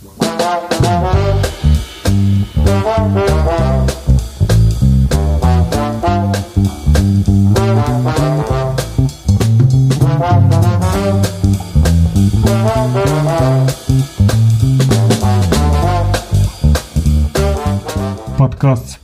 Música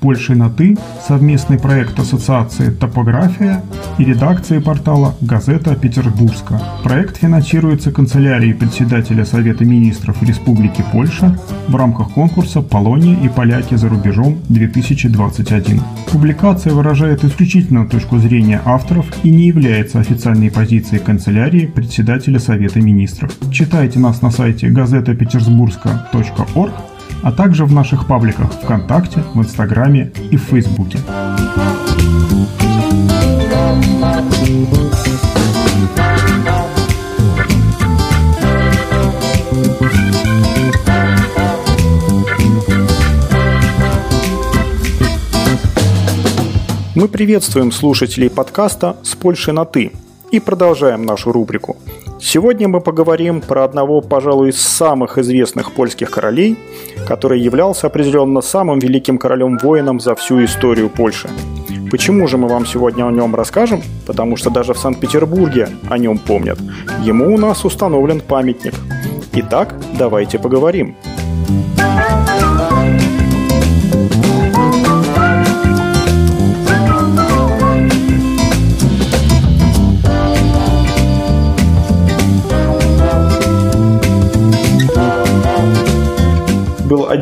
Польшей на «ты» – совместный проект Ассоциации «Топография» и редакции портала «Газета Петербургска». Проект финансируется канцелярией председателя Совета министров Республики Польша в рамках конкурса «Полония и поляки за рубежом-2021». Публикация выражает исключительно точку зрения авторов и не является официальной позицией канцелярии председателя Совета министров. Читайте нас на сайте газетапетербургска.орг а также в наших пабликах ВКонтакте, в Инстаграме и в Фейсбуке. Мы приветствуем слушателей подкаста «С Польши на «ты» и продолжаем нашу рубрику – Сегодня мы поговорим про одного, пожалуй, из самых известных польских королей, который являлся определенно самым великим королем-воином за всю историю Польши. Почему же мы вам сегодня о нем расскажем? Потому что даже в Санкт-Петербурге о нем помнят. Ему у нас установлен памятник. Итак, давайте поговорим. был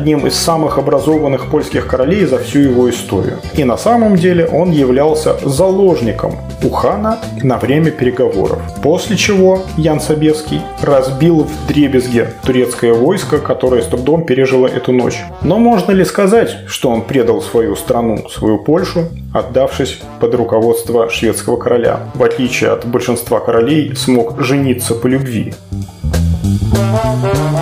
одним из самых образованных польских королей за всю его историю. И на самом деле он являлся заложником у хана на время переговоров. После чего Ян Собеский разбил в дребезге турецкое войско, которое с трудом пережило эту ночь. Но можно ли сказать, что он предал свою страну, свою Польшу, отдавшись под руководство шведского короля? В отличие от большинства королей, смог жениться по любви. В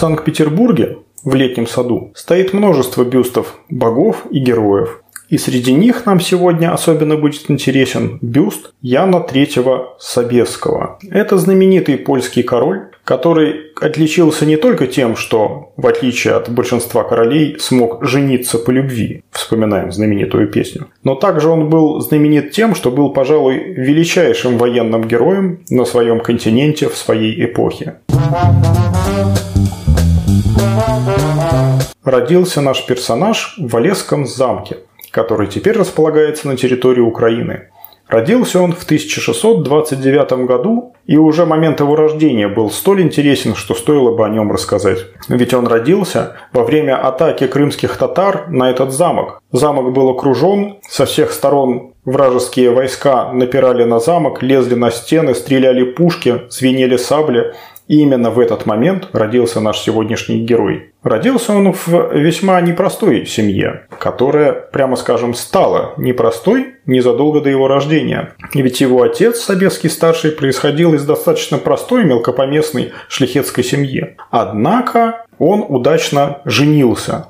Санкт-Петербурге в летнем саду стоит множество бюстов богов и героев. И среди них нам сегодня особенно будет интересен бюст Яна III Собесского. Это знаменитый польский король, который отличился не только тем, что, в отличие от большинства королей, смог жениться по любви, вспоминаем знаменитую песню, но также он был знаменит тем, что был, пожалуй, величайшим военным героем на своем континенте в своей эпохе. Родился наш персонаж в Валесском замке, который теперь располагается на территории Украины. Родился он в 1629 году, и уже момент его рождения был столь интересен, что стоило бы о нем рассказать. Ведь он родился во время атаки крымских татар на этот замок. Замок был окружен, со всех сторон вражеские войска напирали на замок, лезли на стены, стреляли пушки, звенели сабли, и именно в этот момент родился наш сегодняшний герой. Родился он в весьма непростой семье, которая, прямо скажем, стала непростой незадолго до его рождения. Ведь его отец, Собеский старший, происходил из достаточно простой мелкопоместной шляхетской семьи. Однако он удачно женился.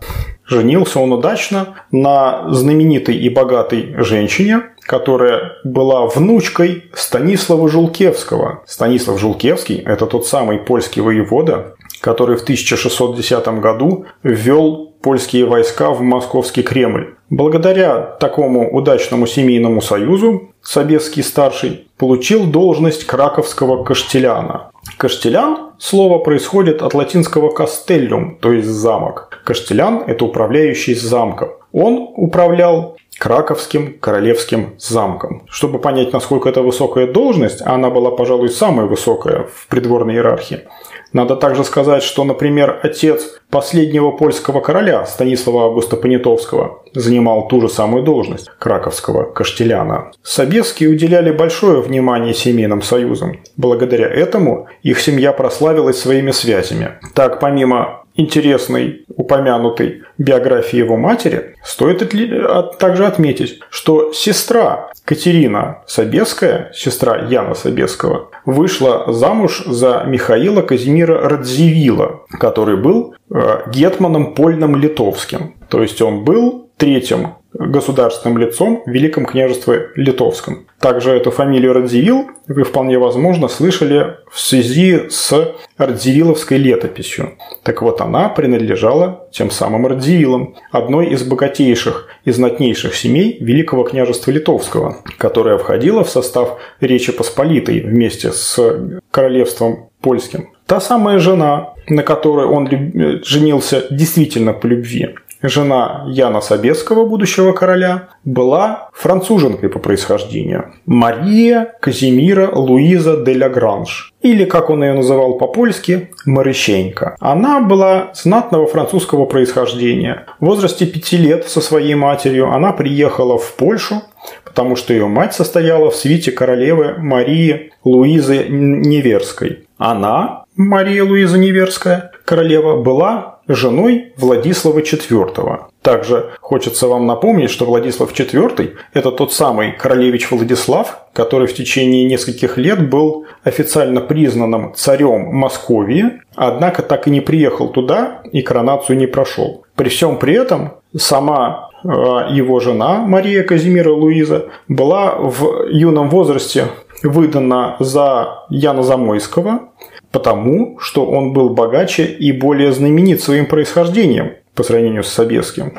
Женился он удачно на знаменитой и богатой женщине, которая была внучкой Станислава Жулкевского. Станислав Жулкевский – это тот самый польский воевода, который в 1610 году ввел польские войска в московский Кремль. Благодаря такому удачному семейному союзу Собеский старший получил должность краковского каштеляна. Каштелян – слово происходит от латинского «castellum», то есть «замок». Каштелян – это управляющий замком. Он управлял Краковским королевским замком. Чтобы понять, насколько это высокая должность, а она была, пожалуй, самая высокая в придворной иерархии, надо также сказать, что, например, отец последнего польского короля Станислава Августа Понятовского занимал ту же самую должность – краковского каштеляна. Собеские уделяли большое внимание семейным союзам. Благодаря этому их семья прославилась своими связями. Так, помимо интересной, упомянутой биографии его матери, стоит также отметить, что сестра Катерина Собеская, сестра Яна Собеского, вышла замуж за Михаила Казимира Радзивилла, который был э, гетманом польным литовским. То есть он был третьим государственным лицом в Великом княжестве Литовском. Также эту фамилию Радзивилл вы вполне возможно слышали в связи с Радзивилловской летописью. Так вот, она принадлежала тем самым Радзивиллам, одной из богатейших и знатнейших семей Великого княжества Литовского, которая входила в состав Речи Посполитой вместе с королевством польским. Та самая жена, на которой он женился действительно по любви, жена Яна Собеского, будущего короля, была француженкой по происхождению. Мария Казимира Луиза де Лагранж, или, как он ее называл по-польски, Марыщенька. Она была знатного французского происхождения. В возрасте пяти лет со своей матерью она приехала в Польшу, потому что ее мать состояла в свите королевы Марии Луизы Неверской. Она, Мария Луиза Неверская, королева, была женой Владислава IV. Также хочется вам напомнить, что Владислав IV – это тот самый королевич Владислав, который в течение нескольких лет был официально признанным царем Московии, однако так и не приехал туда и коронацию не прошел. При всем при этом сама э, его жена Мария Казимира Луиза была в юном возрасте выдана за Яна Замойского, потому что он был богаче и более знаменит своим происхождением по сравнению с Собеским.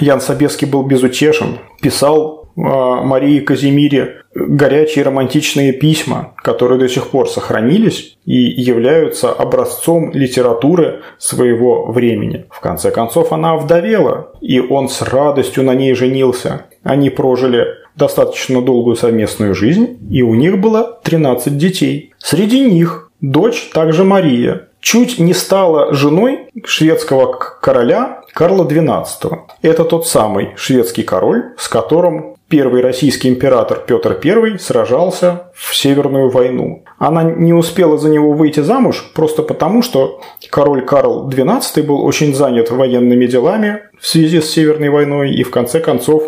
Ян Собеский был безутешен, писал Марии Казимире горячие романтичные письма, которые до сих пор сохранились и являются образцом литературы своего времени. В конце концов, она вдовела, и он с радостью на ней женился. Они прожили достаточно долгую совместную жизнь, и у них было 13 детей. Среди них Дочь также Мария чуть не стала женой шведского короля Карла XII. Это тот самый шведский король, с которым первый российский император Петр I сражался в Северную войну. Она не успела за него выйти замуж просто потому, что король Карл XII был очень занят военными делами в связи с Северной войной, и в конце концов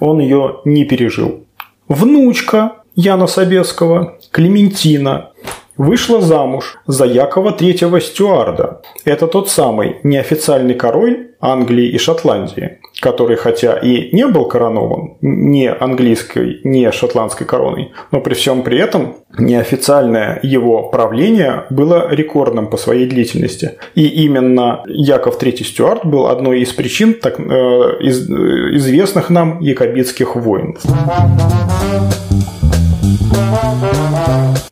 он ее не пережил. Внучка Яна Собеского, Клементина, вышла замуж за Якова III Стюарда. Это тот самый неофициальный король Англии и Шотландии, который хотя и не был коронован ни английской, ни шотландской короной, но при всем при этом неофициальное его правление было рекордным по своей длительности. И именно Яков III Стюарт был одной из причин так, э, из, э, известных нам якобитских войн.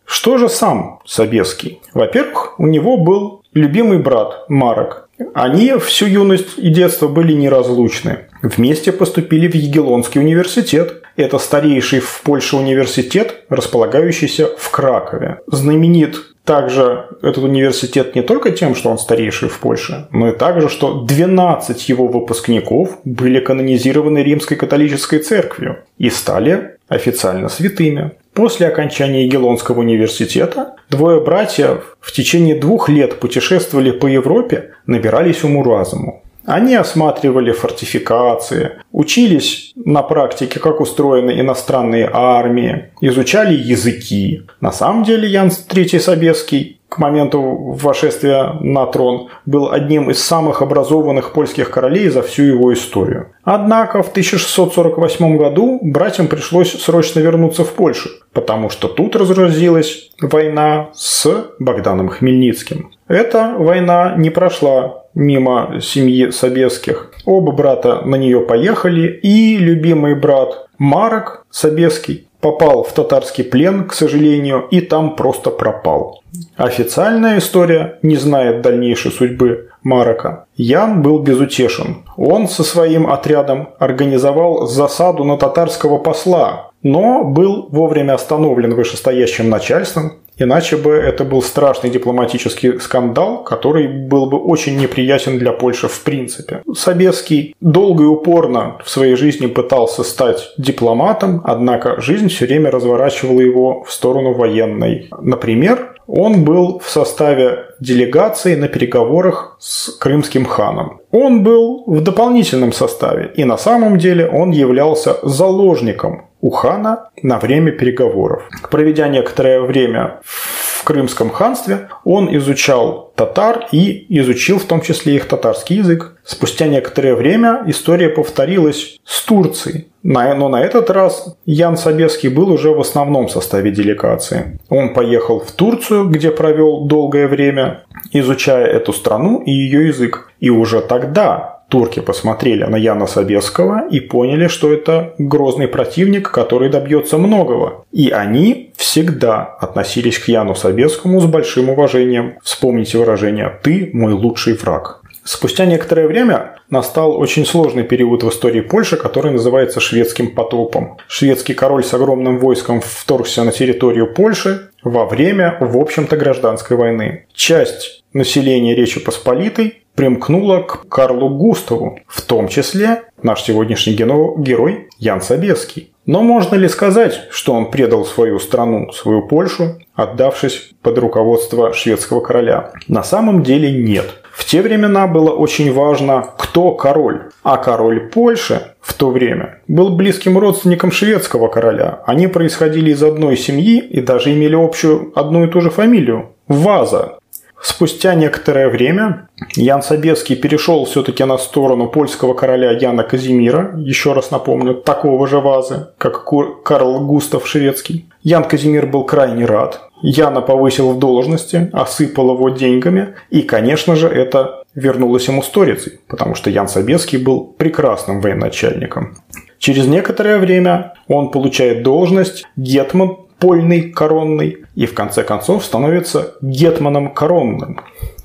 Что же сам Собеский? Во-первых, у него был любимый брат Марок. Они всю юность и детство были неразлучны. Вместе поступили в Егелонский университет. Это старейший в Польше университет, располагающийся в Кракове. Знаменит также этот университет не только тем, что он старейший в Польше, но и также, что 12 его выпускников были канонизированы Римской католической церковью и стали официально святыми. После окончания Егелонского университета двое братьев в течение двух лет путешествовали по Европе, набирались уму-разуму. Они осматривали фортификации, учились на практике, как устроены иностранные армии, изучали языки. На самом деле Ян III Собеский к моменту вошествия на трон был одним из самых образованных польских королей за всю его историю. Однако в 1648 году братьям пришлось срочно вернуться в Польшу, потому что тут разразилась война с Богданом Хмельницким. Эта война не прошла мимо семьи Собеских. Оба брата на нее поехали, и любимый брат Марок Собеский попал в татарский плен, к сожалению, и там просто пропал. Официальная история не знает дальнейшей судьбы Марока. Ян был безутешен. Он со своим отрядом организовал засаду на татарского посла, но был вовремя остановлен вышестоящим начальством Иначе бы это был страшный дипломатический скандал, который был бы очень неприятен для Польши в принципе. Собеский долго и упорно в своей жизни пытался стать дипломатом, однако жизнь все время разворачивала его в сторону военной. Например, он был в составе делегации на переговорах с крымским ханом. Он был в дополнительном составе, и на самом деле он являлся заложником у хана на время переговоров. Проведя некоторое время в Крымском ханстве, он изучал татар и изучил в том числе их татарский язык. Спустя некоторое время история повторилась с Турцией. Но на этот раз Ян Собеский был уже в основном составе делегации. Он поехал в Турцию, где провел долгое время, изучая эту страну и ее язык. И уже тогда турки посмотрели на Яна Собесского и поняли, что это грозный противник, который добьется многого. И они всегда относились к Яну Собесскому с большим уважением. Вспомните выражение «ты мой лучший враг». Спустя некоторое время настал очень сложный период в истории Польши, который называется шведским потопом. Шведский король с огромным войском вторгся на территорию Польши во время, в общем-то, гражданской войны. Часть населения Речи Посполитой примкнула к Карлу Густаву, в том числе наш сегодняшний герой Ян Собеский. Но можно ли сказать, что он предал свою страну, свою Польшу, отдавшись под руководство шведского короля? На самом деле нет. В те времена было очень важно, кто король. А король Польши в то время был близким родственником шведского короля. Они происходили из одной семьи и даже имели общую одну и ту же фамилию – Ваза. Спустя некоторое время Ян Собеский перешел все-таки на сторону польского короля Яна Казимира, еще раз напомню, такого же вазы, как Карл Густав Шведский. Ян Казимир был крайне рад. Яна повысил в должности, осыпал его деньгами, и, конечно же, это вернулось ему сторицей, потому что Ян Собеский был прекрасным военачальником. Через некоторое время он получает должность гетман польный коронный и в конце концов становится гетманом коронным.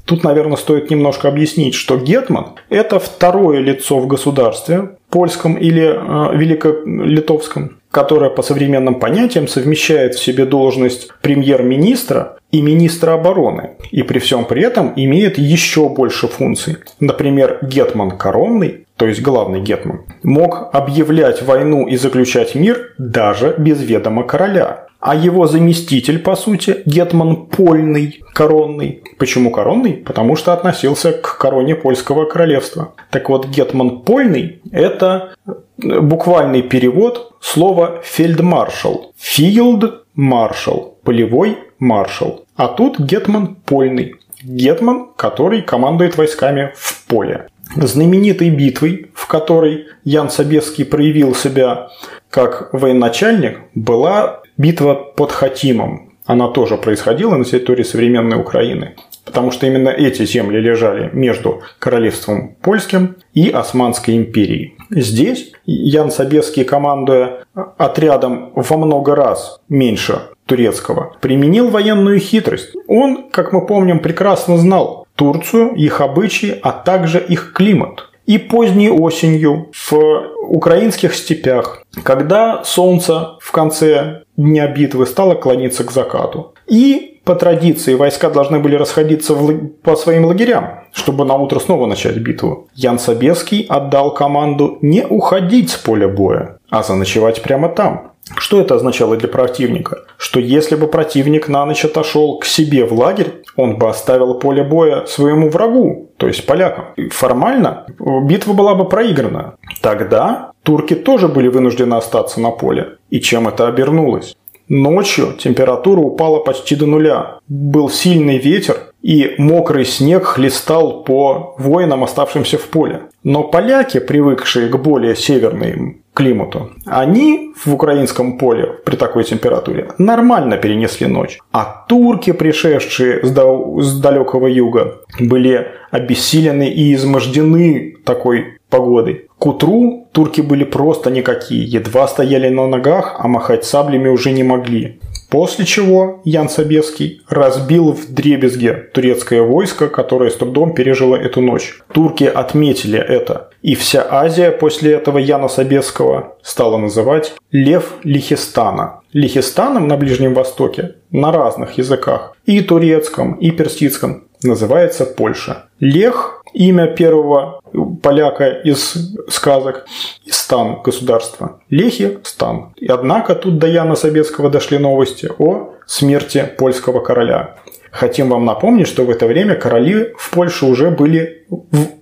Тут, наверное, стоит немножко объяснить, что гетман – это второе лицо в государстве, польском или э, великолитовском, которое по современным понятиям совмещает в себе должность премьер-министра и министра обороны, и при всем при этом имеет еще больше функций. Например, гетман коронный, то есть главный гетман, мог объявлять войну и заключать мир даже без ведома короля а его заместитель, по сути, Гетман Польный, коронный. Почему коронный? Потому что относился к короне польского королевства. Так вот, Гетман Польный – это буквальный перевод слова фельдмаршал. Филд – маршал, полевой маршал. А тут Гетман Польный. Гетман, который командует войсками в поле. Знаменитой битвой, в которой Ян Собеский проявил себя как военачальник, была Битва под Хатимом, она тоже происходила на территории современной Украины, потому что именно эти земли лежали между королевством польским и Османской империей. Здесь Ян Собеский, командуя отрядом во много раз меньше турецкого, применил военную хитрость. Он, как мы помним, прекрасно знал Турцию, их обычаи, а также их климат. И поздней осенью в украинских степях, когда солнце в конце дня битвы стало клониться к закату. И по традиции войска должны были расходиться в, по своим лагерям, чтобы на утро снова начать битву. Ян Собеский отдал команду не уходить с поля боя, а заночевать прямо там. Что это означало для противника? Что если бы противник на ночь отошел к себе в лагерь, он бы оставил поле боя своему врагу, то есть полякам. формально битва была бы проиграна. Тогда турки тоже были вынуждены остаться на поле. И чем это обернулось? Ночью температура упала почти до нуля. Был сильный ветер, и мокрый снег хлестал по воинам, оставшимся в поле. Но поляки, привыкшие к более северным климату, они в украинском поле при такой температуре нормально перенесли ночь. А турки, пришедшие с, дал- с далекого юга, были обессилены и измождены такой погодой. К утру турки были просто никакие, едва стояли на ногах, а махать саблями уже не могли. После чего Ян Собеский разбил в дребезге турецкое войско, которое с трудом пережило эту ночь. Турки отметили это. И вся Азия после этого Яна Собесского стала называть Лев Лихистана. Лихистаном на Ближнем Востоке на разных языках, и турецком, и персидском, называется Польша. Лех имя первого поляка из сказок, и стан государства. Лехи – стан. И однако тут до Яна Собецкого дошли новости о смерти польского короля. Хотим вам напомнить, что в это время короли в Польше уже были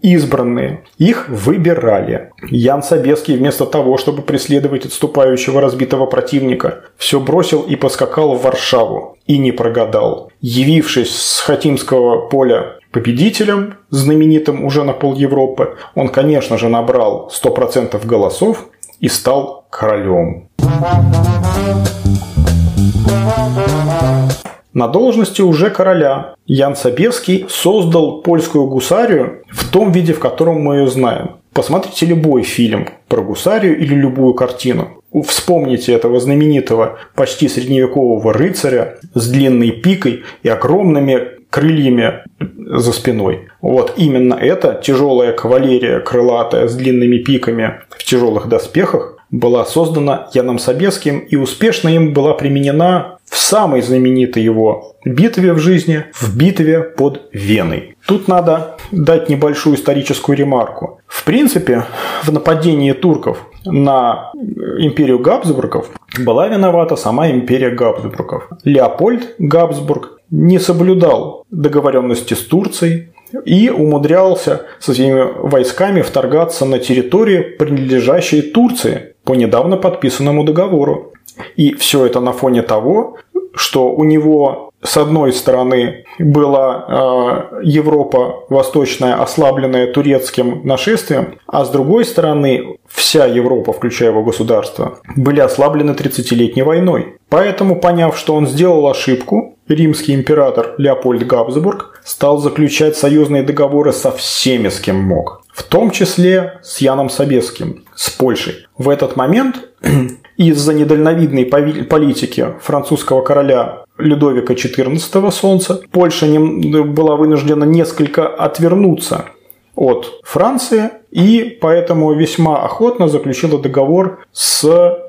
избранные. Их выбирали. Ян Собеский вместо того, чтобы преследовать отступающего разбитого противника, все бросил и поскакал в Варшаву. И не прогадал. Явившись с Хатимского поля победителем, знаменитым уже на пол Европы, он, конечно же, набрал 100% голосов и стал королем. На должности уже короля Ян Собевский создал польскую гусарию в том виде, в котором мы ее знаем. Посмотрите любой фильм про гусарию или любую картину. Вспомните этого знаменитого почти средневекового рыцаря с длинной пикой и огромными крыльями за спиной. Вот именно это тяжелая кавалерия крылатая с длинными пиками в тяжелых доспехах была создана Яном Собеским и успешно им была применена в самой знаменитой его битве в жизни, в битве под Веной. Тут надо дать небольшую историческую ремарку. В принципе, в нападении турков на империю Габсбургов была виновата сама империя Габсбургов. Леопольд Габсбург не соблюдал договоренности с Турцией, и умудрялся со своими войсками вторгаться на территории, принадлежащие Турции по недавно подписанному договору. И все это на фоне того, что у него с одной стороны была э, Европа восточная, ослабленная турецким нашествием, а с другой стороны вся Европа, включая его государство, были ослаблены 30-летней войной. Поэтому, поняв, что он сделал ошибку, римский император Леопольд Габсбург стал заключать союзные договоры со всеми, с кем мог. В том числе с Яном Собеским, с Польшей. В этот момент из-за недальновидной политики французского короля Людовика XIV Солнца Польша была вынуждена несколько отвернуться от Франции и поэтому весьма охотно заключила договор с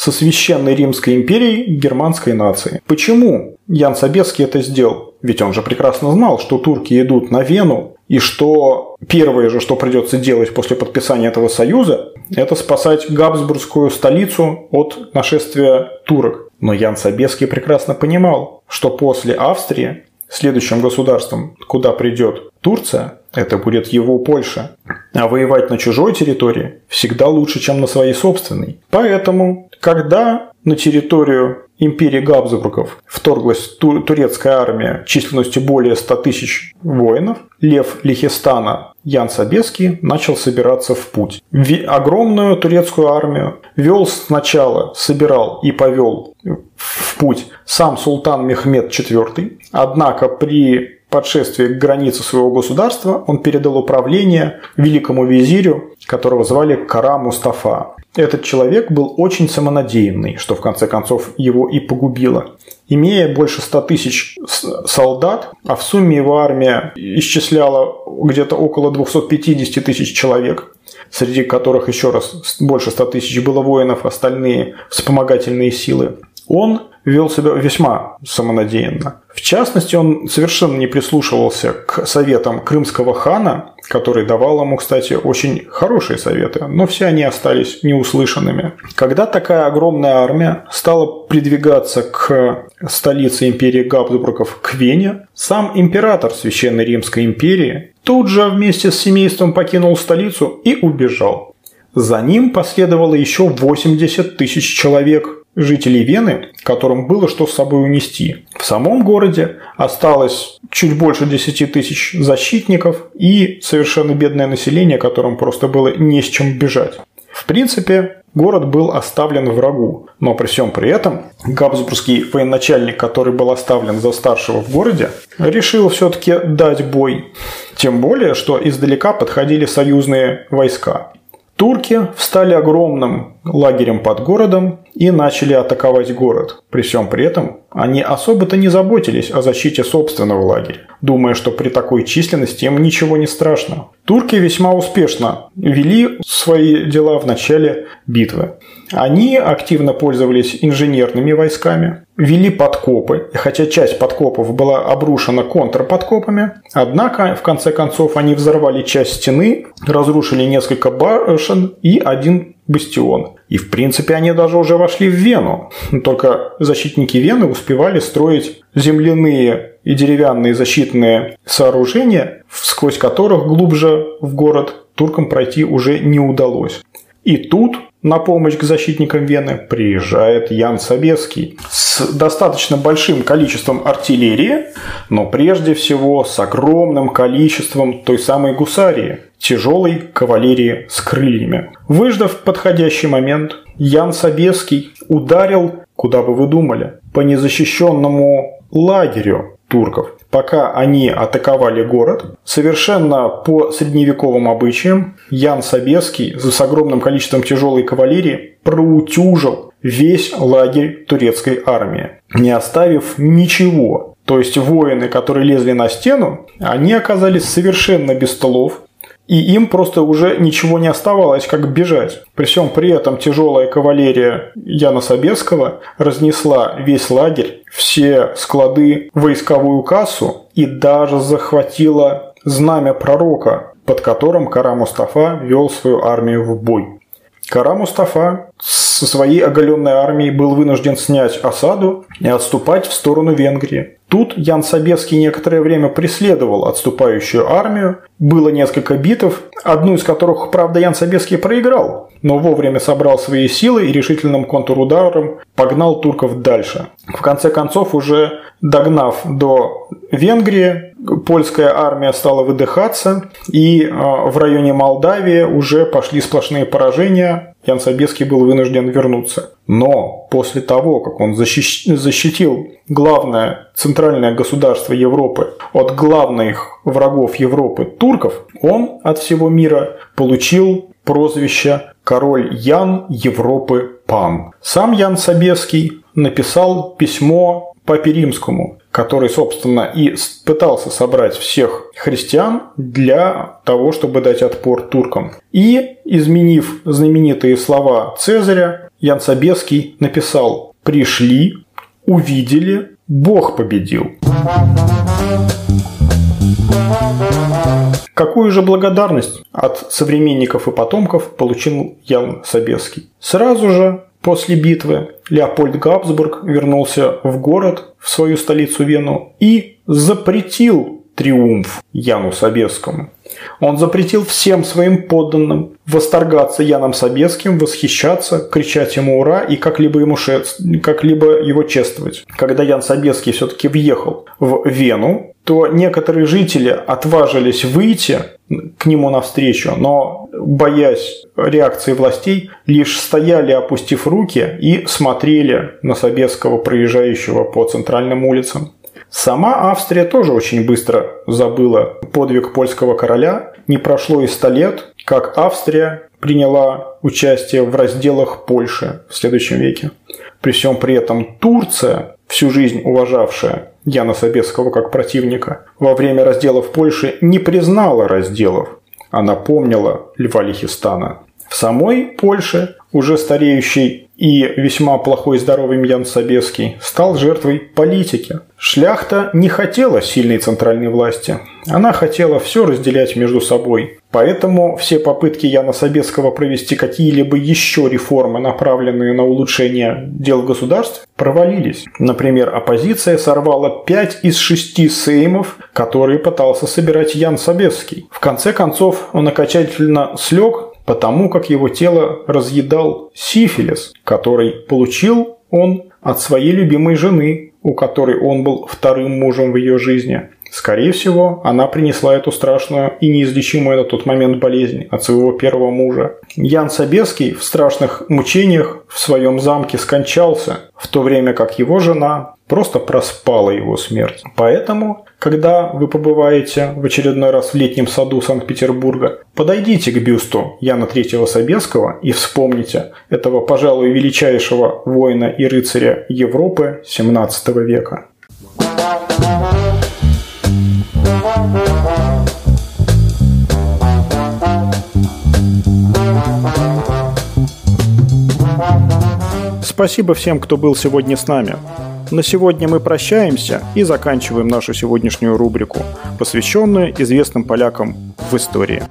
со Священной Римской империей германской нации. Почему Ян Собеский это сделал? Ведь он же прекрасно знал, что турки идут на Вену, и что первое же, что придется делать после подписания этого союза, это спасать Габсбургскую столицу от нашествия турок. Но Ян Собеский прекрасно понимал, что после Австрии следующим государством, куда придет Турция, это будет его Польша. А воевать на чужой территории всегда лучше, чем на своей собственной. Поэтому, когда на территорию империи Габсбургов вторглась турецкая армия численностью более 100 тысяч воинов, Лев Лихистана Ян Собеский начал собираться в путь. Огромную турецкую армию вел сначала, собирал и повел в путь сам султан Мехмед IV, однако при подшествии к границе своего государства он передал управление великому визирю, которого звали Кара Мустафа. Этот человек был очень самонадеянный, что в конце концов его и погубило. Имея больше 100 тысяч солдат, а в сумме его армия исчисляла где-то около 250 тысяч человек, среди которых еще раз больше 100 тысяч было воинов, остальные вспомогательные силы, он вел себя весьма самонадеянно. В частности, он совершенно не прислушивался к советам крымского хана, который давал ему, кстати, очень хорошие советы, но все они остались неуслышанными. Когда такая огромная армия стала придвигаться к столице империи Габсбургов, к Вене, сам император Священной Римской империи тут же вместе с семейством покинул столицу и убежал. За ним последовало еще 80 тысяч человек, жителей Вены, которым было что с собой унести. В самом городе осталось чуть больше 10 тысяч защитников и совершенно бедное население, которым просто было не с чем бежать. В принципе, город был оставлен врагу, но при всем при этом габсбургский военачальник, который был оставлен за старшего в городе, решил все-таки дать бой. Тем более, что издалека подходили союзные войска. Турки встали огромным лагерем под городом и начали атаковать город. При всем при этом они особо-то не заботились о защите собственного лагеря, думая, что при такой численности им ничего не страшно. Турки весьма успешно вели свои дела в начале битвы. Они активно пользовались инженерными войсками, вели подкопы, и хотя часть подкопов была обрушена контрподкопами, однако в конце концов они взорвали часть стены, разрушили несколько башен и один бастион. И в принципе они даже уже вошли в Вену. Только защитники Вены успевали строить земляные и деревянные защитные сооружения, сквозь которых глубже в город туркам пройти уже не удалось. И тут на помощь к защитникам Вены приезжает Ян Собеский с достаточно большим количеством артиллерии, но прежде всего с огромным количеством той самой гусарии, тяжелой кавалерии с крыльями. Выждав подходящий момент, Ян Собеский ударил, куда бы вы думали, по незащищенному лагерю турков пока они атаковали город, совершенно по средневековым обычаям Ян Собеский с огромным количеством тяжелой кавалерии проутюжил весь лагерь турецкой армии, не оставив ничего. То есть воины, которые лезли на стену, они оказались совершенно без столов, и им просто уже ничего не оставалось, как бежать. При всем при этом тяжелая кавалерия Яна Собеского разнесла весь лагерь, все склады, войсковую кассу и даже захватила знамя пророка, под которым Кара Мустафа вел свою армию в бой. Кара Мустафа со своей оголенной армией был вынужден снять осаду и отступать в сторону Венгрии. Тут Ян Собеский некоторое время преследовал отступающую армию. Было несколько битв, одну из которых, правда, Ян Собеский проиграл, но вовремя собрал свои силы и решительным контрударом погнал турков дальше. В конце концов, уже догнав до Венгрии, польская армия стала выдыхаться, и а, в районе Молдавии уже пошли сплошные поражения. Ян Собеский был вынужден вернуться. Но после того, как он защитил главное центральное государство Европы от главных врагов Европы турков, он от всего мира получил прозвище «Король Ян Европы Пан». Сам Ян Собеский написал письмо Папе Римскому, который, собственно, и пытался собрать всех христиан для того, чтобы дать отпор туркам. И, изменив знаменитые слова Цезаря, Ян Собеский написал «Пришли, увидели, Бог победил». Какую же благодарность от современников и потомков получил Ян Собеский? Сразу же После битвы Леопольд Габсбург вернулся в город, в свою столицу Вену, и запретил триумф Яну Собескому. Он запретил всем своим подданным восторгаться Яном Собеским, восхищаться, кричать ему «Ура!» и как-либо, ему шест... как-либо его чествовать. Когда Ян Собеский все-таки въехал в Вену, то некоторые жители отважились выйти к нему навстречу, но, боясь реакции властей, лишь стояли, опустив руки и смотрели на Собесского, проезжающего по центральным улицам. Сама Австрия тоже очень быстро забыла подвиг польского короля. Не прошло и ста лет, как Австрия приняла участие в разделах Польши в следующем веке. При всем при этом Турция, всю жизнь уважавшая Яна Собесского как противника, во время разделов Польши не признала разделов, а напомнила Льва Лихистана. В самой Польше уже стареющий и весьма плохой здоровьем Ян Собеский стал жертвой политики. Шляхта не хотела сильной центральной власти. Она хотела все разделять между собой. Поэтому все попытки Яна Собеского провести какие-либо еще реформы, направленные на улучшение дел государств, провалились. Например, оппозиция сорвала 5 из 6 сеймов, которые пытался собирать Ян Собеский. В конце концов, он окончательно слег потому как его тело разъедал сифилис, который получил он от своей любимой жены, у которой он был вторым мужем в ее жизни. Скорее всего, она принесла эту страшную и неизлечимую на тот момент болезнь от своего первого мужа. Ян Собеский в страшных мучениях в своем замке скончался, в то время как его жена просто проспала его смерть. Поэтому, когда вы побываете в очередной раз в летнем саду Санкт-Петербурга, подойдите к бюсту Яна Третьего Собеского и вспомните этого, пожалуй, величайшего воина и рыцаря Европы XVII века. Спасибо всем, кто был сегодня с нами. На сегодня мы прощаемся и заканчиваем нашу сегодняшнюю рубрику, посвященную известным полякам в истории.